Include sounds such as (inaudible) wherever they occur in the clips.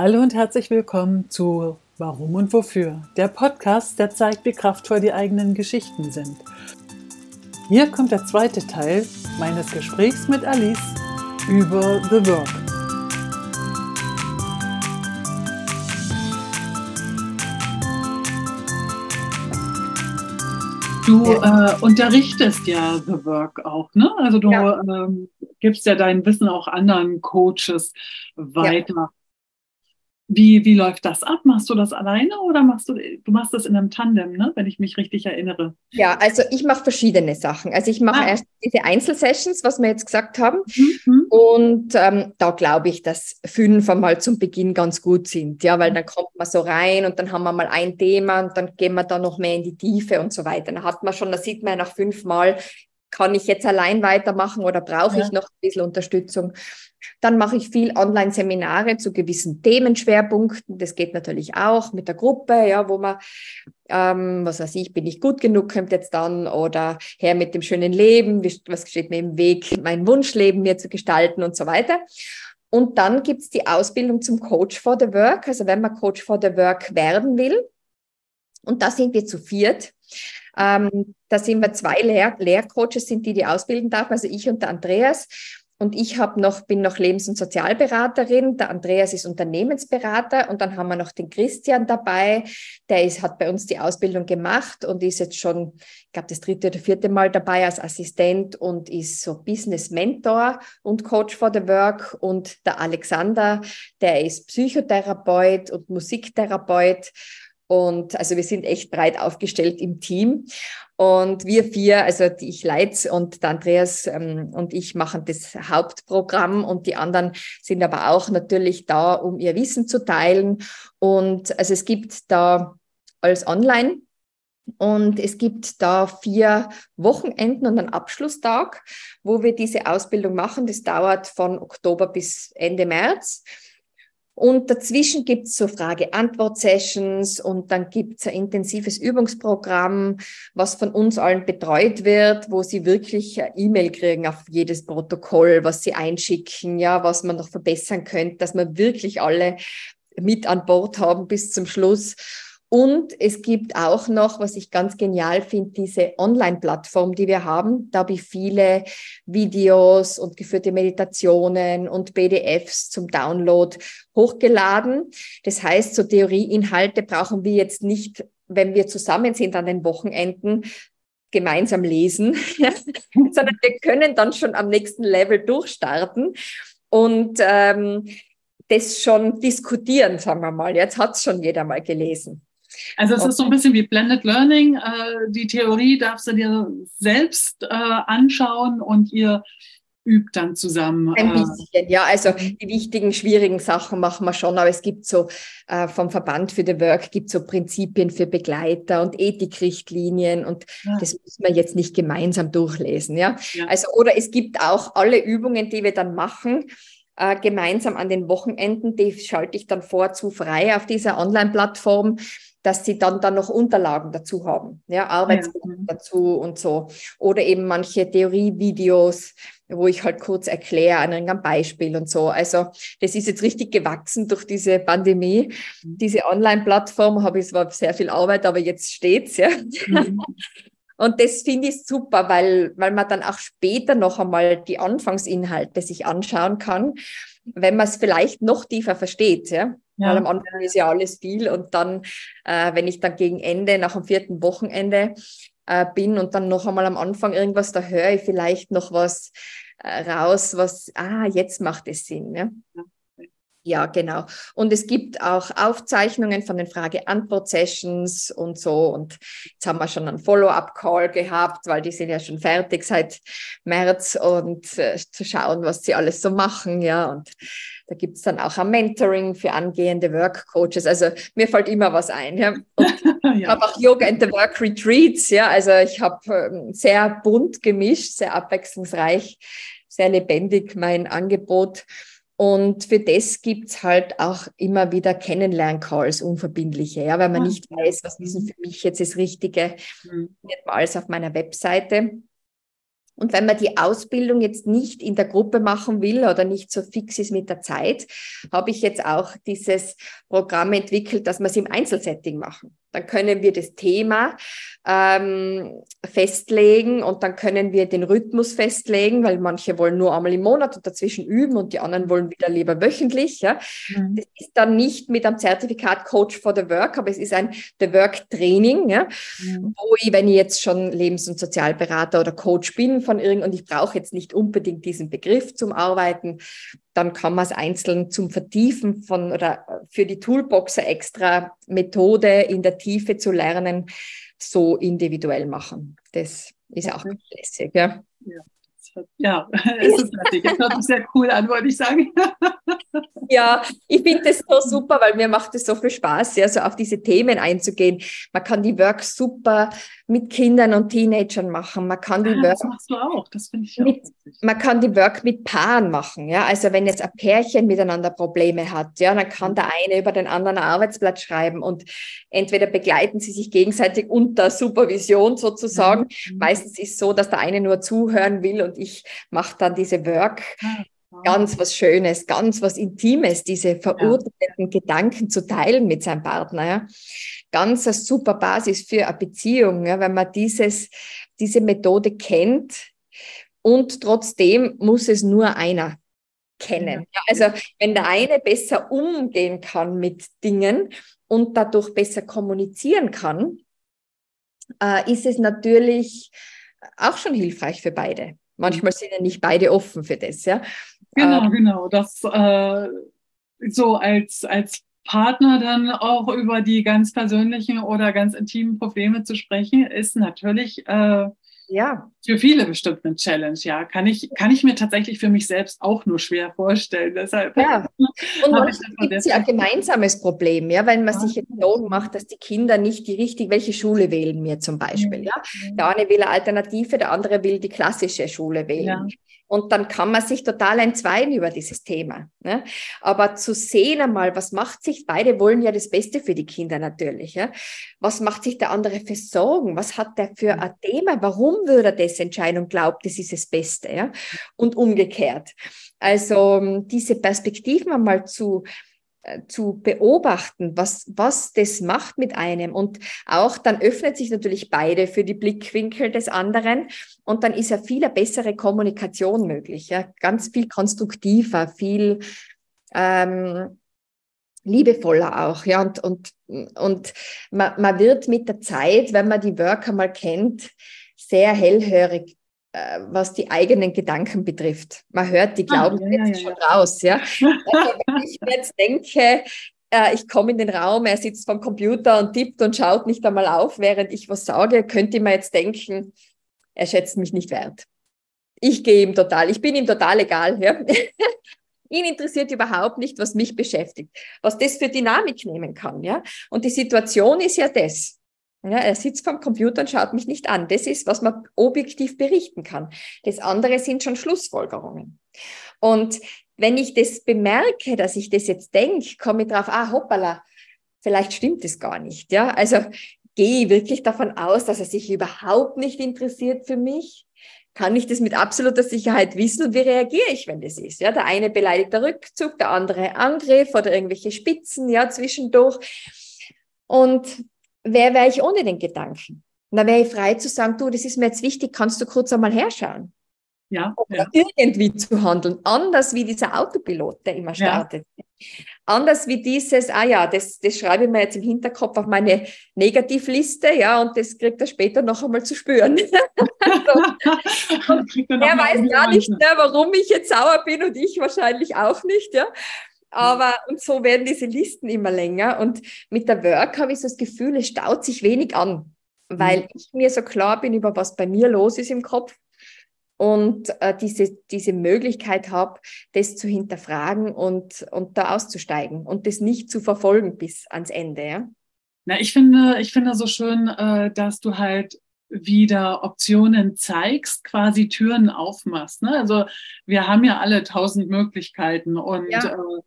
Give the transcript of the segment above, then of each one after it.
Hallo und herzlich willkommen zu Warum und Wofür, der Podcast, der zeigt, wie kraftvoll die eigenen Geschichten sind. Hier kommt der zweite Teil meines Gesprächs mit Alice über The Work. Du äh, unterrichtest ja The Work auch, ne? Also du ja. ähm, gibst ja dein Wissen auch anderen Coaches weiter. Ja. Wie, wie läuft das ab? Machst du das alleine oder machst du, du machst das in einem Tandem, ne? wenn ich mich richtig erinnere? Ja, also ich mache verschiedene Sachen. Also ich mache ah. erst diese Einzelsessions, was wir jetzt gesagt haben. Mhm. Und ähm, da glaube ich, dass fünf einmal zum Beginn ganz gut sind. Ja, weil dann kommt man so rein und dann haben wir mal ein Thema und dann gehen wir da noch mehr in die Tiefe und so weiter. Dann hat man schon, da sieht man nach fünf Mal, kann ich jetzt allein weitermachen oder brauche ja. ich noch ein bisschen Unterstützung? Dann mache ich viel Online-Seminare zu gewissen Themenschwerpunkten. Das geht natürlich auch mit der Gruppe, ja, wo man, ähm, was weiß ich, bin ich gut genug, kommt jetzt dann, oder her mit dem schönen Leben, was steht mir im Weg, mein Wunschleben mir zu gestalten und so weiter. Und dann gibt es die Ausbildung zum Coach for the Work, also wenn man Coach for the Work werden will. Und da sind wir zu viert. Ähm, da sind wir zwei Lehr Lehrcoaches, sind die, die ausbilden darf, also ich und der Andreas. Und ich habe noch, bin noch Lebens- und Sozialberaterin. Der Andreas ist Unternehmensberater. Und dann haben wir noch den Christian dabei. Der ist, hat bei uns die Ausbildung gemacht und ist jetzt schon, ich glaube, das dritte oder vierte Mal dabei als Assistent und ist so Business Mentor und Coach for the Work. Und der Alexander, der ist Psychotherapeut und Musiktherapeut. Und also wir sind echt breit aufgestellt im Team. Und wir vier, also ich leite und Andreas ähm, und ich machen das Hauptprogramm und die anderen sind aber auch natürlich da, um ihr Wissen zu teilen. Und also es gibt da alles online. Und es gibt da vier Wochenenden und einen Abschlusstag, wo wir diese Ausbildung machen. Das dauert von Oktober bis Ende März. Und dazwischen gibt es so Frage-Antwort-Sessions und dann gibt es ein intensives Übungsprogramm, was von uns allen betreut wird, wo sie wirklich E-Mail kriegen auf jedes Protokoll, was sie einschicken, ja, was man noch verbessern könnte, dass wir wirklich alle mit an Bord haben bis zum Schluss. Und es gibt auch noch, was ich ganz genial finde, diese Online-Plattform, die wir haben. Da habe ich viele Videos und geführte Meditationen und PDFs zum Download hochgeladen. Das heißt, so Theorieinhalte brauchen wir jetzt nicht, wenn wir zusammen sind an den Wochenenden, gemeinsam lesen, (laughs) sondern wir können dann schon am nächsten Level durchstarten. Und ähm, das schon diskutieren, sagen wir mal. Jetzt hat es schon jeder mal gelesen. Also es okay. ist so ein bisschen wie Blended Learning. Äh, die Theorie darfst du dir selbst äh, anschauen und ihr übt dann zusammen. Ein äh, bisschen, ja. Also die wichtigen, schwierigen Sachen machen wir schon, aber es gibt so äh, vom Verband für the Work gibt so Prinzipien für Begleiter und Ethikrichtlinien und ja. das müssen wir jetzt nicht gemeinsam durchlesen, ja? ja. Also oder es gibt auch alle Übungen, die wir dann machen äh, gemeinsam an den Wochenenden, die schalte ich dann vorzu frei auf dieser Online-Plattform dass sie dann, dann noch Unterlagen dazu haben, ja, Arbeitsgruppen ja. Dazu und so. Oder eben manche Theorievideos, wo ich halt kurz erkläre an einem Beispiel und so. Also das ist jetzt richtig gewachsen durch diese Pandemie. Mhm. Diese Online-Plattform habe ich, zwar sehr viel Arbeit, aber jetzt steht's, ja. Mhm. (laughs) Und das finde ich super, weil, weil man dann auch später noch einmal die Anfangsinhalte sich anschauen kann, wenn man es vielleicht noch tiefer versteht, ja. Ja. Weil am Anfang ist ja alles viel und dann, äh, wenn ich dann gegen Ende, nach dem vierten Wochenende äh, bin und dann noch einmal am Anfang irgendwas, da höre ich vielleicht noch was äh, raus, was, ah, jetzt macht es Sinn. Ja? Ja. Ja, genau. Und es gibt auch Aufzeichnungen von den Frage-Antwort-Sessions und so. Und jetzt haben wir schon einen Follow-up-Call gehabt, weil die sind ja schon fertig seit März und äh, zu schauen, was sie alles so machen. Ja, und da gibt es dann auch ein Mentoring für angehende Work-Coaches. Also mir fällt immer was ein. Ja. (laughs) ja. Ich habe auch Yoga and the Work Retreats. Ja, also ich habe ähm, sehr bunt gemischt, sehr abwechslungsreich, sehr lebendig mein Angebot. Und für das gibt's halt auch immer wieder Kennenlern-Calls, unverbindliche, ja, weil man ah, nicht weiß, was ist denn für mich jetzt das Richtige, mhm. alles auf meiner Webseite. Und wenn man die Ausbildung jetzt nicht in der Gruppe machen will oder nicht so fix ist mit der Zeit, habe ich jetzt auch dieses Programm entwickelt, dass wir es im Einzelsetting machen. Dann können wir das Thema ähm, festlegen und dann können wir den Rhythmus festlegen, weil manche wollen nur einmal im Monat und dazwischen üben und die anderen wollen wieder lieber wöchentlich. Ja. Mhm. Das ist dann nicht mit einem Zertifikat Coach for the Work, aber es ist ein The Work Training, ja, mhm. wo ich, wenn ich jetzt schon Lebens- und Sozialberater oder Coach bin von irgend und ich brauche jetzt nicht unbedingt diesen Begriff zum Arbeiten, dann kann man es einzeln zum Vertiefen von oder für die Toolboxer extra Methode in der Tiefe zu lernen, so individuell machen. Das ist auch lässig. Ja. ja. Ja, (laughs) es ist fertig. Das hört sich sehr cool an, wollte ich sagen. (laughs) Ja, ich finde das so super, weil mir macht es so viel Spaß, ja, so auf diese Themen einzugehen. Man kann die Work super mit Kindern und Teenagern machen. Man kann die ah, Work. Das machst du auch, das finde ich mit, Man kann die Work mit Paaren machen, ja. Also wenn jetzt ein Pärchen miteinander Probleme hat, ja, dann kann der eine über den anderen ein Arbeitsblatt schreiben und entweder begleiten sie sich gegenseitig unter Supervision sozusagen. Mhm. Meistens ist es so, dass der eine nur zuhören will und ich mache dann diese Work. Ganz was Schönes, ganz was Intimes, diese verurteilten ja. Gedanken zu teilen mit seinem Partner. Ja. Ganz eine super Basis für eine Beziehung, ja, wenn man dieses, diese Methode kennt. Und trotzdem muss es nur einer kennen. Ja. Also wenn der eine besser umgehen kann mit Dingen und dadurch besser kommunizieren kann, äh, ist es natürlich auch schon hilfreich für beide. Manchmal sind ja nicht beide offen für das, ja. Genau, ähm, genau. Das äh, so als, als Partner dann auch über die ganz persönlichen oder ganz intimen Probleme zu sprechen, ist natürlich äh, ja. Für viele bestimmt eine Challenge, ja. Kann ich, kann ich mir tatsächlich für mich selbst auch nur schwer vorstellen. Deshalb ja. (laughs) Und manchmal gibt es ja ein gemeinsames Problem, ja, wenn man ja. sich jetzt Sorgen macht, dass die Kinder nicht die richtige, welche Schule wählen wir zum Beispiel, ja. ja. Der eine will eine Alternative, der andere will die klassische Schule wählen. Ja. Und dann kann man sich total entzweien über dieses Thema. Ne? Aber zu sehen einmal, was macht sich, beide wollen ja das Beste für die Kinder natürlich. Ja? Was macht sich der andere für Sorgen? Was hat der für ein Thema? Warum würde er das entscheiden und glaubt, das ist das Beste? Ja? Und umgekehrt. Also diese Perspektiven einmal zu zu beobachten, was, was das macht mit einem. Und auch dann öffnet sich natürlich beide für die Blickwinkel des anderen. Und dann ist ja viel eine bessere Kommunikation möglich, ja, ganz viel konstruktiver, viel ähm, liebevoller auch, ja, und, und, und man, man wird mit der Zeit, wenn man die Worker mal kennt, sehr hellhörig was die eigenen Gedanken betrifft. Man hört die Glauben ah, ja, ja, schon raus. Ja? Also, (laughs) wenn ich mir jetzt denke, äh, ich komme in den Raum, er sitzt vom Computer und tippt und schaut nicht einmal auf, während ich was sage, könnte man jetzt denken, er schätzt mich nicht wert. Ich gehe ihm total, ich bin ihm total egal. Ja? (laughs) Ihn interessiert überhaupt nicht, was mich beschäftigt, was das für Dynamik nehmen kann. Ja? Und die Situation ist ja das. Ja, er sitzt vom Computer und schaut mich nicht an. Das ist, was man objektiv berichten kann. Das andere sind schon Schlussfolgerungen. Und wenn ich das bemerke, dass ich das jetzt denke, komme ich drauf, ah, hoppala, vielleicht stimmt es gar nicht. Ja, also gehe ich wirklich davon aus, dass er sich überhaupt nicht interessiert für mich? Kann ich das mit absoluter Sicherheit wissen und wie reagiere ich, wenn das ist? Ja, der eine beleidigt der Rückzug, der andere Angriff oder irgendwelche Spitzen, ja, zwischendurch. Und wer wäre ich ohne den Gedanken? Und da wäre ich frei zu sagen, du, das ist mir jetzt wichtig, kannst du kurz einmal herschauen? Ja, Oder ja. irgendwie zu handeln. Anders wie dieser Autopilot, der immer startet. Ja. Anders wie dieses, ah ja, das, das schreibe ich mir jetzt im Hinterkopf auf meine Negativliste, ja, und das kriegt er später noch einmal zu spüren. (laughs) (laughs) er weiß gar nicht mehr, warum ich jetzt sauer bin und ich wahrscheinlich auch nicht, ja. Aber und so werden diese Listen immer länger. Und mit der Work habe ich so das Gefühl, es staut sich wenig an, weil mhm. ich mir so klar bin über was bei mir los ist im Kopf und äh, diese, diese Möglichkeit habe, das zu hinterfragen und, und da auszusteigen und das nicht zu verfolgen bis ans Ende. Ja? Na, ich finde, ich finde so schön, äh, dass du halt wieder Optionen zeigst, quasi Türen aufmachst. Ne? Also wir haben ja alle tausend Möglichkeiten und ja. äh,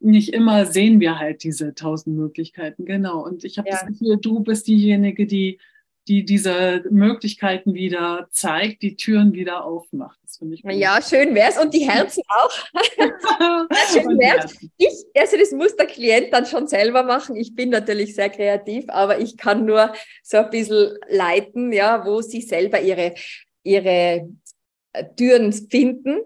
nicht immer sehen wir halt diese tausend Möglichkeiten, genau. Und ich habe ja. das Gefühl, du bist diejenige, die, die diese Möglichkeiten wieder zeigt, die Türen wieder aufmacht. Das finde ich gut. Ja, schön wär's und die Herzen auch. (laughs) (laughs) schön wär's. Ich, also das muss der Klient dann schon selber machen. Ich bin natürlich sehr kreativ, aber ich kann nur so ein bisschen leiten, ja, wo sie selber ihre ihre Türen finden,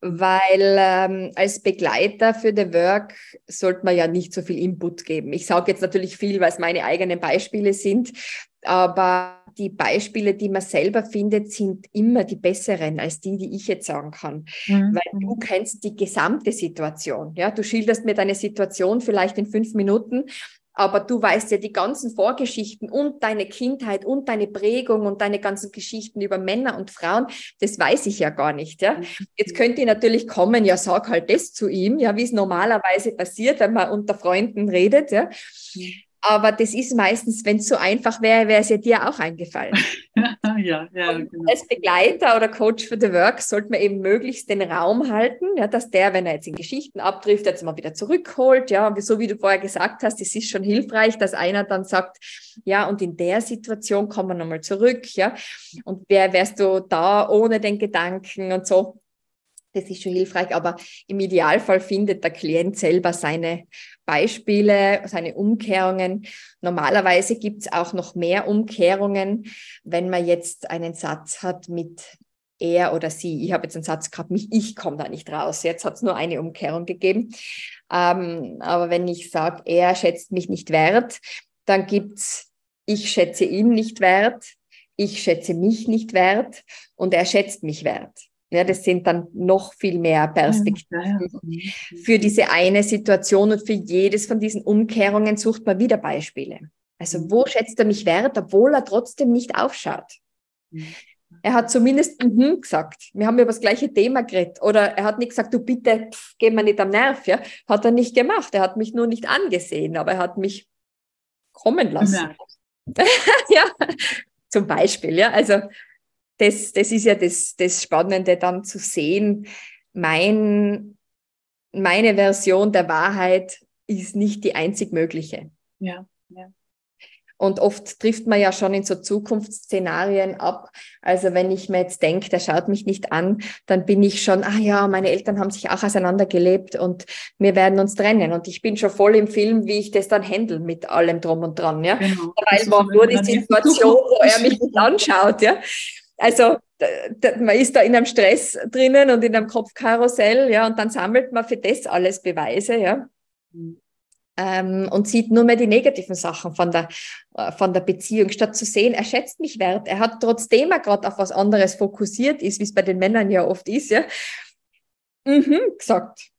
weil ähm, als Begleiter für The Work sollte man ja nicht so viel Input geben. Ich sage jetzt natürlich viel, weil es meine eigenen Beispiele sind, aber die Beispiele, die man selber findet, sind immer die besseren als die, die ich jetzt sagen kann, mhm. weil du kennst die gesamte Situation. Ja, du schilderst mir deine Situation vielleicht in fünf Minuten aber du weißt ja die ganzen Vorgeschichten und deine Kindheit und deine Prägung und deine ganzen Geschichten über Männer und Frauen, das weiß ich ja gar nicht. Ja? Jetzt könnte ich natürlich kommen, ja, sag halt das zu ihm, ja, wie es normalerweise passiert, wenn man unter Freunden redet. Ja? Aber das ist meistens, wenn es so einfach wäre, wäre es ja dir auch eingefallen. (laughs) ja, ja, genau. Als Begleiter oder Coach für the Work sollte man eben möglichst den Raum halten, ja, dass der, wenn er jetzt in Geschichten abtrifft, jetzt mal wieder zurückholt. Ja, so wie du vorher gesagt hast, es ist schon hilfreich, dass einer dann sagt, ja, und in der Situation kommen wir nochmal zurück. Ja, und wer wärst du da ohne den Gedanken und so. Das ist schon hilfreich, aber im Idealfall findet der Klient selber seine Beispiele, seine Umkehrungen. Normalerweise gibt es auch noch mehr Umkehrungen, wenn man jetzt einen Satz hat mit er oder sie. Ich habe jetzt einen Satz gehabt, mich, ich komme da nicht raus. Jetzt hat es nur eine Umkehrung gegeben. Ähm, aber wenn ich sage, er schätzt mich nicht wert, dann gibt es, ich schätze ihn nicht wert, ich schätze mich nicht wert und er schätzt mich wert. Ja, das sind dann noch viel mehr Perspektiven für diese eine Situation und für jedes von diesen Umkehrungen sucht man wieder Beispiele. Also mhm. wo schätzt er mich wert, obwohl er trotzdem nicht aufschaut? Mhm. Er hat zumindest mhm gesagt. Wir haben über das gleiche Thema geredet. Oder er hat nicht gesagt, du bitte, pff, geh mir nicht am Nerv. Ja? Hat er nicht gemacht. Er hat mich nur nicht angesehen, aber er hat mich kommen lassen. (laughs) ja, zum Beispiel. Ja, also das, das ist ja das, das Spannende dann zu sehen. Mein, meine Version der Wahrheit ist nicht die einzig mögliche. Ja, ja. Und oft trifft man ja schon in so Zukunftsszenarien ab. Also wenn ich mir jetzt denke, der schaut mich nicht an, dann bin ich schon, ah ja, meine Eltern haben sich auch auseinandergelebt und wir werden uns trennen. Und ich bin schon voll im Film, wie ich das dann handle mit allem drum und dran. Ja? Genau. Weil war nur die Situation, wo er mich nicht anschaut. Ja? Also man ist da in einem Stress drinnen und in einem Kopfkarussell, ja, und dann sammelt man für das alles Beweise, ja. Mhm. Ähm, und sieht nur mehr die negativen Sachen von der, äh, von der Beziehung, statt zu sehen, er schätzt mich wert. Er hat trotzdem er gerade auf was anderes fokussiert ist, wie es bei den Männern ja oft ist, ja, mhm, gesagt.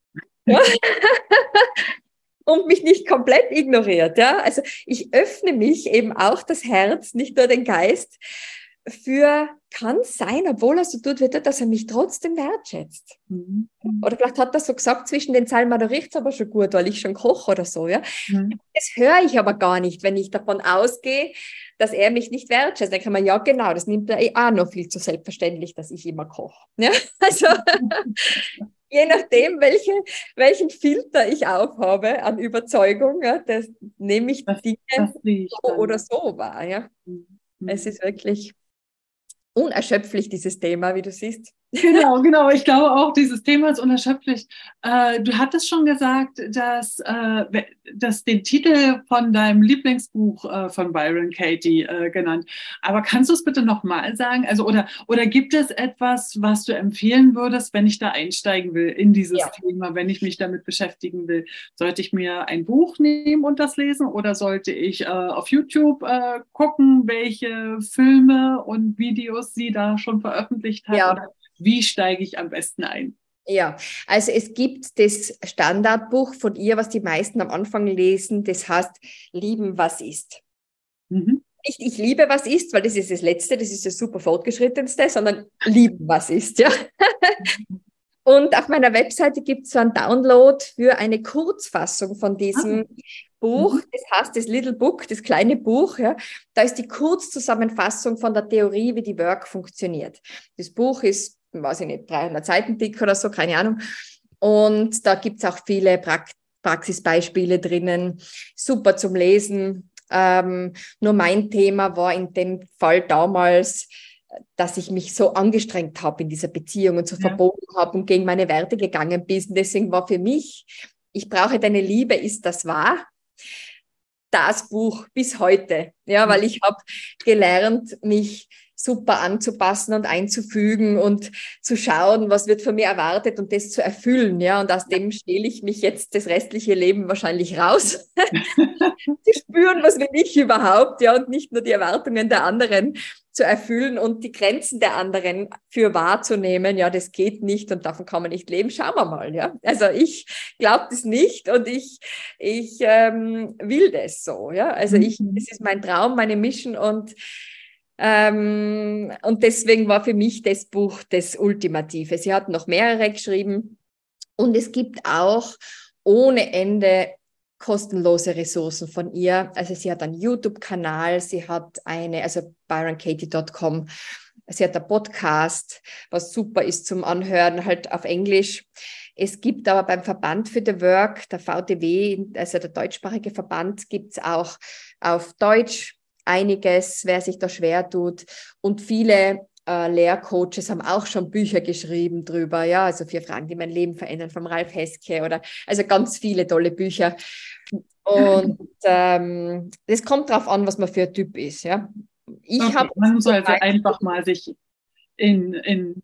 Ja. (laughs) und mich nicht komplett ignoriert. Ja? Also ich öffne mich eben auch das Herz, nicht nur den Geist, für kann sein, obwohl er so tut, wie dass er mich trotzdem wertschätzt. Mhm. Oder vielleicht hat er so gesagt, zwischen den Zeilen, da riecht es aber schon gut, weil ich schon koche oder so. Ja? Mhm. Das höre ich aber gar nicht, wenn ich davon ausgehe, dass er mich nicht wertschätzt. Dann kann man, ja genau, das nimmt er eh auch noch viel zu selbstverständlich, dass ich immer koche. Ja? (laughs) Also je nachdem, welche, welchen Filter ich aufhabe an Überzeugung, ja, das nehme ich das, Dinge das so oder so wahr. Ja? Mhm. Es ist wirklich unerschöpflich, dieses Thema, wie du siehst. Genau, genau. Ich glaube auch, dieses Thema ist unerschöpflich. Äh, du hattest schon gesagt, dass, äh, dass den Titel von deinem Lieblingsbuch äh, von Byron Katie äh, genannt. Aber kannst du es bitte nochmal sagen? Also, oder, oder gibt es etwas, was du empfehlen würdest, wenn ich da einsteigen will in dieses ja. Thema, wenn ich mich damit beschäftigen will? Sollte ich mir ein Buch nehmen und das lesen oder sollte ich äh, auf YouTube äh, gucken, welche Filme und Videos sie da schon veröffentlicht hat? Ja. Wie steige ich am besten ein? Ja, also es gibt das Standardbuch von ihr, was die meisten am Anfang lesen, das heißt Lieben, was ist. Mhm. Nicht ich liebe, was ist, weil das ist das Letzte, das ist das super fortgeschrittenste, sondern lieben, was ist, ja. (laughs) Und auf meiner Webseite gibt es so einen Download für eine Kurzfassung von diesem ah. Buch. Das heißt das Little Book, das kleine Buch. Ja. Da ist die Kurzzusammenfassung von der Theorie, wie die Work funktioniert. Das Buch ist weiß ich nicht, 300 Seiten dick oder so, keine Ahnung. Und da gibt es auch viele Praxisbeispiele drinnen, super zum Lesen. Ähm, nur mein Thema war in dem Fall damals, dass ich mich so angestrengt habe in dieser Beziehung und so ja. verbogen habe und gegen meine Werte gegangen bin. Deswegen war für mich, ich brauche deine Liebe, ist das wahr? Das Buch bis heute, ja, weil mhm. ich habe gelernt, mich super anzupassen und einzufügen und zu schauen, was wird von mir erwartet und das zu erfüllen. Ja, und aus dem stehle ich mich jetzt das restliche Leben wahrscheinlich raus. (laughs) zu spüren, was will ich überhaupt, ja, und nicht nur die Erwartungen der anderen zu erfüllen und die Grenzen der anderen für wahrzunehmen. Ja, das geht nicht und davon kann man nicht leben. Schauen wir mal. Ja, also ich glaube das nicht und ich ich ähm, will das so. Ja, also ich, mhm. das ist mein Traum, meine Mission und ähm, und deswegen war für mich das Buch das Ultimative. Sie hat noch mehrere geschrieben und es gibt auch ohne Ende kostenlose Ressourcen von ihr. Also sie hat einen YouTube-Kanal, sie hat eine, also byronkatie.com, sie hat einen Podcast, was super ist zum Anhören, halt auf Englisch. Es gibt aber beim Verband für the Work, der VTW, also der deutschsprachige Verband, gibt es auch auf Deutsch einiges, wer sich da schwer tut. Und viele äh, Lehrcoaches haben auch schon Bücher geschrieben drüber, ja, also vier Fragen, die mein Leben verändern, vom Ralf Heske oder also ganz viele tolle Bücher. Und (laughs) ähm, das kommt darauf an, was man für ein Typ ist, ja. Ich okay, habe man sollte einfach mal sich in, in,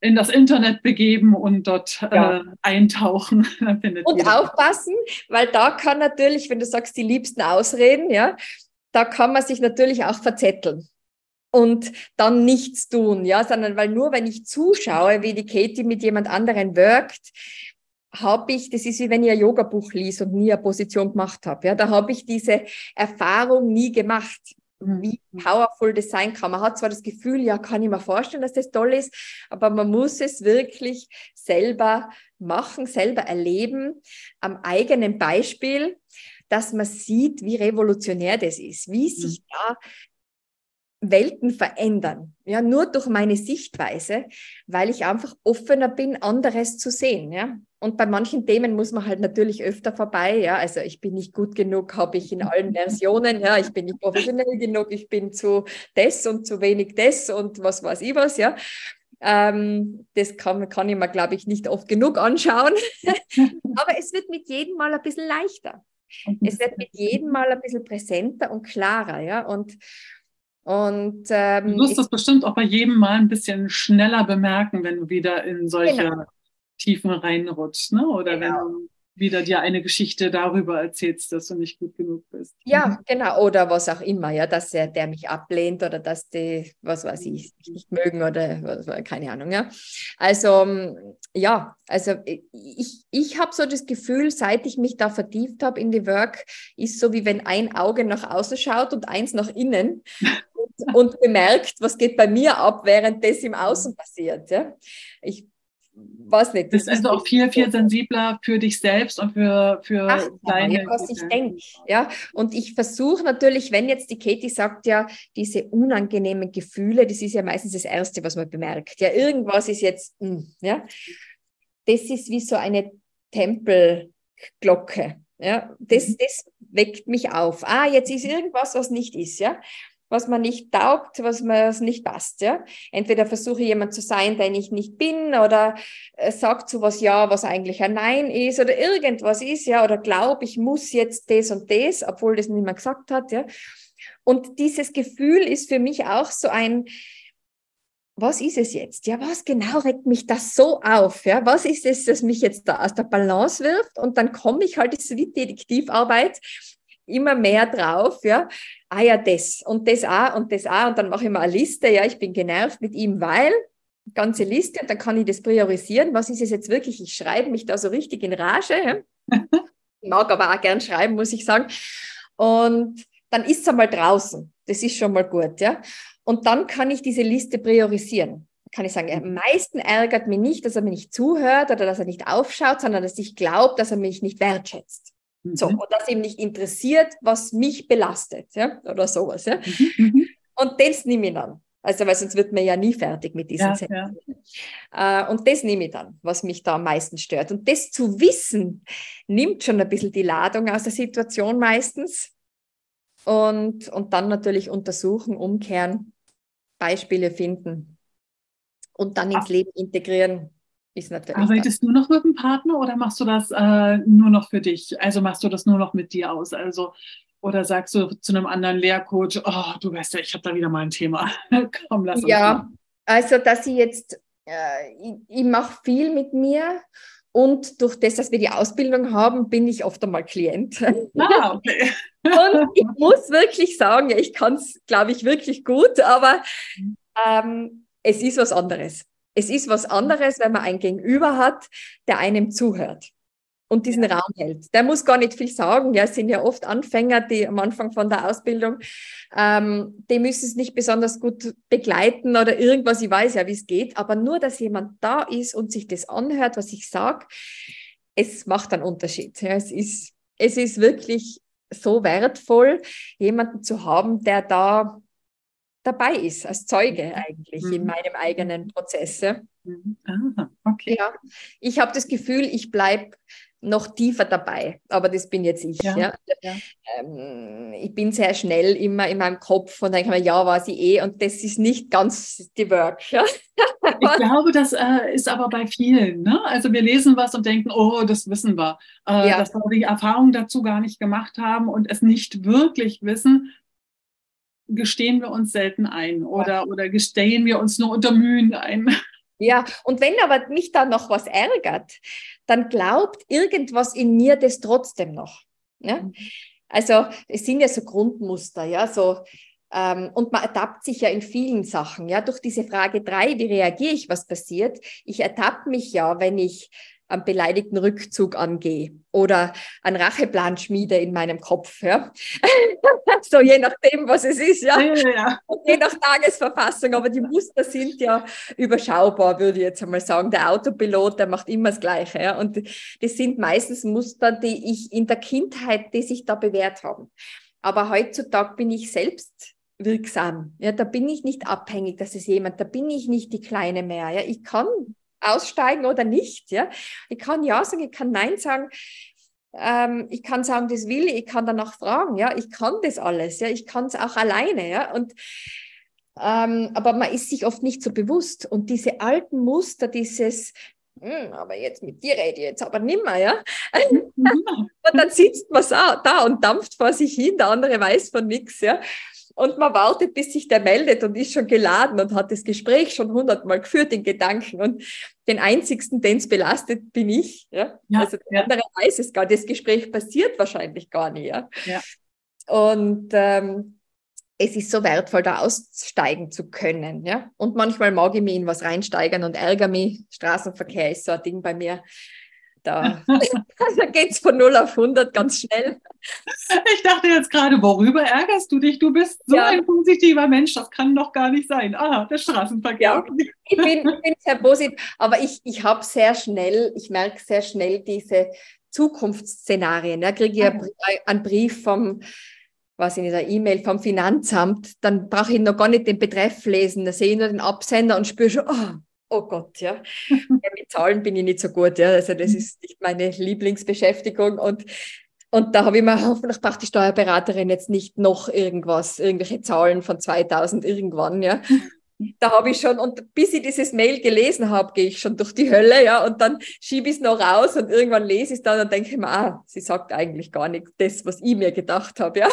in das Internet begeben und dort ja. äh, eintauchen. (laughs) und aufpassen, weil da kann natürlich, wenn du sagst, die liebsten Ausreden, ja, da kann man sich natürlich auch verzetteln und dann nichts tun, ja, sondern weil nur wenn ich zuschaue, wie die Katie mit jemand anderen wirkt, habe ich, das ist wie wenn ich ein Yoga-Buch liest und nie eine Position gemacht habe, ja, da habe ich diese Erfahrung nie gemacht wie mhm. powerful das sein kann. Man hat zwar das Gefühl, ja, kann ich mir vorstellen, dass das toll ist, aber man muss es wirklich selber machen, selber erleben, am eigenen Beispiel dass man sieht, wie revolutionär das ist, wie mhm. sich da Welten verändern. Ja, nur durch meine Sichtweise, weil ich einfach offener bin, anderes zu sehen. Ja. Und bei manchen Themen muss man halt natürlich öfter vorbei. Ja, also ich bin nicht gut genug, habe ich in allen Versionen. Ja, ich bin nicht professionell genug, ich bin zu das und zu wenig das und was weiß ich was. Ja. Ähm, das kann, kann ich mir, glaube ich, nicht oft genug anschauen. (laughs) Aber es wird mit jedem Mal ein bisschen leichter. (laughs) Es wird mit jedem Mal ein bisschen präsenter und klarer, ja. Und, und ähm, du wirst das bestimmt auch bei jedem Mal ein bisschen schneller bemerken, wenn du wieder in solche genau. Tiefen reinrutschst, ne? Oder genau. wenn du wieder dir eine Geschichte darüber erzählst, dass du nicht gut genug bist. Ja, mhm. genau, oder was auch immer, ja, dass er, der mich ablehnt oder dass die, was weiß ich, mich nicht mögen oder was, keine Ahnung, ja. Also, ähm, ja, also ich, ich habe so das Gefühl, seit ich mich da vertieft habe in die Work, ist so wie wenn ein Auge nach außen schaut und eins nach innen (laughs) und, und bemerkt, was geht bei mir ab, während das im Außen passiert, ja. Ich weiß nicht. Das, das ist auch viel, viel sensibler für dich selbst und für, für Ach, deine. Ja, was ich denke. Ja, und ich versuche natürlich, wenn jetzt die Katie sagt, ja, diese unangenehmen Gefühle, das ist ja meistens das Erste, was man bemerkt. Ja, irgendwas ist jetzt, mh, hm, ja. Das ist wie so eine Tempelglocke. Ja, das, mhm. das weckt mich auf. Ah, jetzt ist irgendwas, was nicht ist, ja was man nicht taugt, was mir nicht passt. Ja? Entweder versuche ich jemand zu sein, den ich nicht bin, oder äh, sagt zu was ja, was eigentlich ein Nein ist, oder irgendwas ist, ja, oder glaube, ich muss jetzt das und das, obwohl das niemand gesagt hat. Ja? Und dieses Gefühl ist für mich auch so ein, was ist es jetzt? Ja, was genau regt mich das so auf? Ja, was ist es, das mich jetzt da aus der Balance wirft? Und dann komme ich halt, das ist wie Detektivarbeit, immer mehr drauf, ja, ah ja, das und das auch und das auch. Und dann mache ich mal eine Liste, ja, ich bin genervt mit ihm, weil, ganze Liste und dann kann ich das priorisieren, was ist es jetzt wirklich, ich schreibe mich da so richtig in Rage, ja. (laughs) ich mag aber auch gern schreiben, muss ich sagen, und dann ist es einmal draußen, das ist schon mal gut, ja, und dann kann ich diese Liste priorisieren. Kann ich sagen, am meisten ärgert mich nicht, dass er mir nicht zuhört oder dass er nicht aufschaut, sondern dass ich glaube, dass er mich nicht wertschätzt. So, mhm. und das ihm nicht interessiert, was mich belastet, ja, oder sowas, ja. Mhm. mhm. Und das nehme ich dann. Also, weil sonst wird man ja nie fertig mit diesen ja, Sätzen. Ja. Äh, und das nehme ich dann, was mich da am meisten stört. Und das zu wissen, nimmt schon ein bisschen die Ladung aus der Situation meistens. und, und dann natürlich untersuchen, umkehren, Beispiele finden und dann ins Leben integrieren. Ist natürlich Arbeitest du noch mit einem Partner oder machst du das äh, nur noch für dich? Also machst du das nur noch mit dir aus? Also oder sagst du zu einem anderen Lehrcoach, oh, du weißt ja, ich habe da wieder mal ein Thema. (laughs) Komm, lass uns Ja, mal. also dass ich jetzt, äh, ich, ich mache viel mit mir und durch das, dass wir die Ausbildung haben, bin ich oft einmal Klient. Ah, okay. (laughs) und ich muss wirklich sagen, ich kann es, glaube ich, wirklich gut, aber ähm, es ist was anderes. Es ist was anderes, wenn man ein Gegenüber hat, der einem zuhört und diesen Raum hält. Der muss gar nicht viel sagen. Ja, es sind ja oft Anfänger, die am Anfang von der Ausbildung, ähm, die müssen es nicht besonders gut begleiten oder irgendwas. Ich weiß ja, wie es geht, aber nur, dass jemand da ist und sich das anhört, was ich sage, es macht einen Unterschied. Ja, es ist, es ist wirklich so wertvoll, jemanden zu haben, der da dabei ist, als Zeuge eigentlich mhm. in meinem eigenen Prozess. Mhm. Ah, okay. Ja, ich habe das Gefühl, ich bleibe noch tiefer dabei. Aber das bin jetzt ich. Ja, ja. Ähm, ich bin sehr schnell immer in meinem Kopf und denke mir, ja, war sie eh. Und das ist nicht ganz die Work. Ja? ich glaube, das äh, ist aber bei vielen. Ne? Also wir lesen was und denken, oh, das wissen wir. Äh, ja. Dass wir die Erfahrung dazu gar nicht gemacht haben und es nicht wirklich wissen, gestehen wir uns selten ein oder, oder gestehen wir uns nur unter Mühen ein. Ja, und wenn aber mich da noch was ärgert, dann glaubt irgendwas in mir das trotzdem noch. Ja? Mhm. Also es sind ja so Grundmuster, ja, so ähm, und man ertappt sich ja in vielen Sachen, ja, durch diese Frage drei, wie reagiere ich, was passiert? Ich ertappe mich ja, wenn ich am beleidigten Rückzug angehe oder einen Racheplan schmiede in meinem Kopf. Ja? So je nachdem, was es ist, ja. Ja, ja. je nach Tagesverfassung. Aber die Muster sind ja überschaubar, würde ich jetzt einmal sagen. Der Autopilot, der macht immer das Gleiche. Ja? Und das sind meistens Muster, die ich in der Kindheit, die sich da bewährt haben. Aber heutzutage bin ich selbst wirksam. Ja, da bin ich nicht abhängig, dass es jemand, da bin ich nicht die Kleine mehr. Ja, ich kann aussteigen oder nicht. Ja? Ich kann Ja sagen, ich kann Nein sagen. Ähm, ich kann sagen, das will ich, ich kann danach fragen. Ja? Ich kann das alles. Ja? Ich kann es auch alleine. Ja? Und ähm, aber man ist sich oft nicht so bewusst. Und diese alten Muster, dieses, hm, aber jetzt mit dir rede ich jetzt aber nimmer, ja. (laughs) und dann sitzt man da und dampft vor sich hin, der andere weiß von nichts, ja. Und man wartet, bis sich der meldet und ist schon geladen und hat das Gespräch schon hundertmal geführt in Gedanken. Und den einzigsten, den es belastet, bin ich. Ja? ja also der ja. andere weiß es gar. Das Gespräch passiert wahrscheinlich gar nicht. Ja? ja. Und ähm, es ist so wertvoll, da aussteigen zu können. Ja? Und manchmal mag ich mich in was reinsteigern und ärgere mich. Straßenverkehr ist so ein Ding bei mir. Da, da geht es von 0 auf 100 ganz schnell. Ich dachte jetzt gerade, worüber ärgerst du dich? Du bist so ja. ein positiver Mensch, das kann doch gar nicht sein. Ah, der Straßenverkehr. Ja, ich, bin, ich bin sehr positiv, aber ich, ich habe sehr schnell, ich merke sehr schnell diese Zukunftsszenarien. Da kriege ich ah. einen Brief vom was in dieser E-Mail vom Finanzamt, dann brauche ich noch gar nicht den Betreff lesen, da sehe ich nur den Absender und spüre schon, oh, Oh Gott, ja. Mit Zahlen bin ich nicht so gut, ja. Also das mhm. ist nicht meine Lieblingsbeschäftigung. Und, und da habe ich mir hoffentlich braucht die Steuerberaterin jetzt nicht noch irgendwas, irgendwelche Zahlen von 2000 irgendwann, ja. Da habe ich schon, und bis ich dieses Mail gelesen habe, gehe ich schon durch die Hölle, ja, und dann schiebe ich es noch raus und irgendwann lese ich es dann und denke ich mir, ah, sie sagt eigentlich gar nicht das, was ich mir gedacht habe, ja.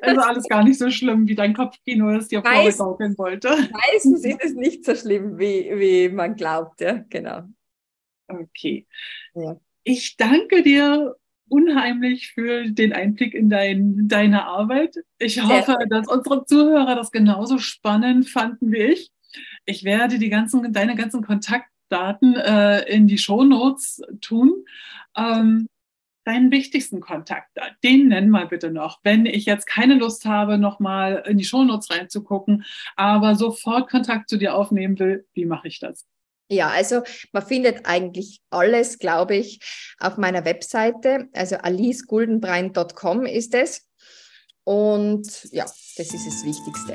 Also alles gar nicht so schlimm, wie dein Kopfkino es dir vorgaukeln wollte. Meistens ist es nicht so schlimm, wie, wie man glaubt, ja, genau. Okay. Ja. Ich danke dir unheimlich für den Einblick in dein, deine Arbeit. Ich hoffe, dass unsere Zuhörer das genauso spannend fanden wie ich. Ich werde die ganzen, deine ganzen Kontaktdaten äh, in die Shownotes tun. Ähm, deinen wichtigsten Kontakt, den nenn mal bitte noch, wenn ich jetzt keine Lust habe, nochmal in die Shownotes reinzugucken, aber sofort Kontakt zu dir aufnehmen will, wie mache ich das? Ja, also man findet eigentlich alles, glaube ich, auf meiner Webseite. Also aliceguldenbrein.com ist es. Und ja, das ist das Wichtigste.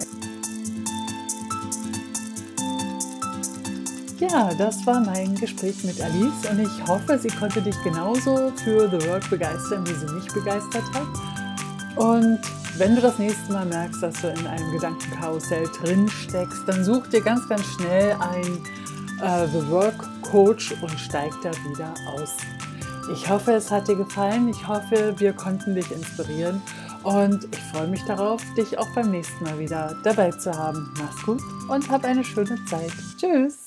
Ja, das war mein Gespräch mit Alice und ich hoffe, sie konnte dich genauso für The Work begeistern, wie sie mich begeistert hat. Und wenn du das nächste Mal merkst, dass du in einem Gedankenkarussell drin steckst, dann such dir ganz, ganz schnell ein äh, The Work Coach und steig da wieder aus. Ich hoffe, es hat dir gefallen. Ich hoffe, wir konnten dich inspirieren. Und ich freue mich darauf, dich auch beim nächsten Mal wieder dabei zu haben. Mach's gut und hab eine schöne Zeit. Tschüss.